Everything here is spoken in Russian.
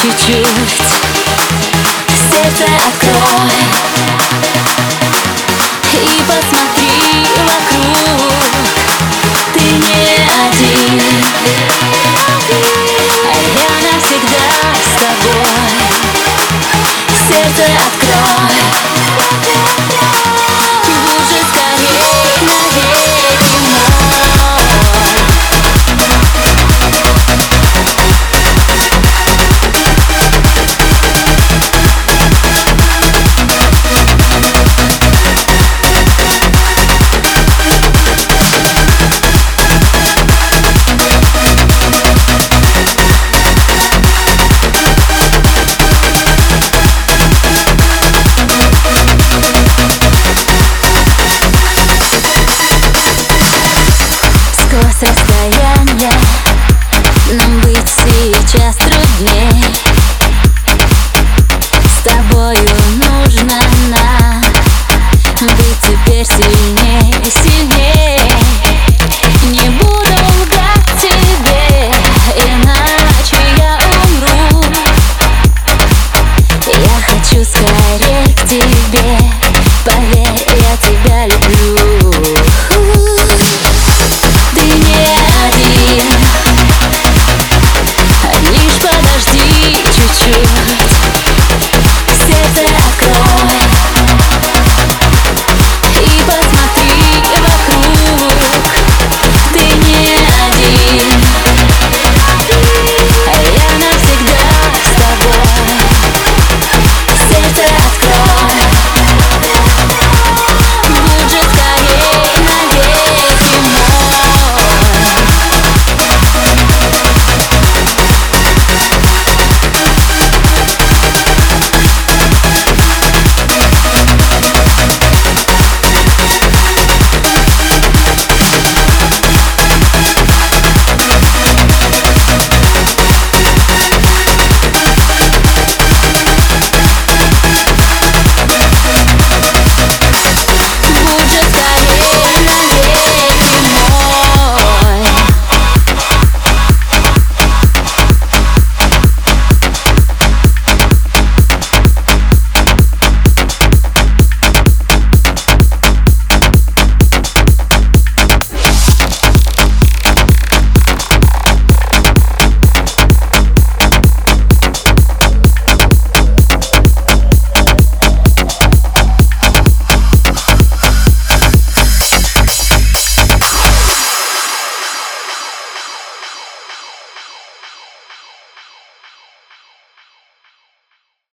чуть-чуть. Сердце открой И посмотри вокруг. Ты не один. Я навсегда с тобой. Сердце открой с расстояния Нам быть сейчас трудней. С тобою нужно нам Быть теперь сильнее, сильнее. Не буду лгать тебе Иначе я умру. Я хочу скорее к тебе Поверь, я тебя люблю.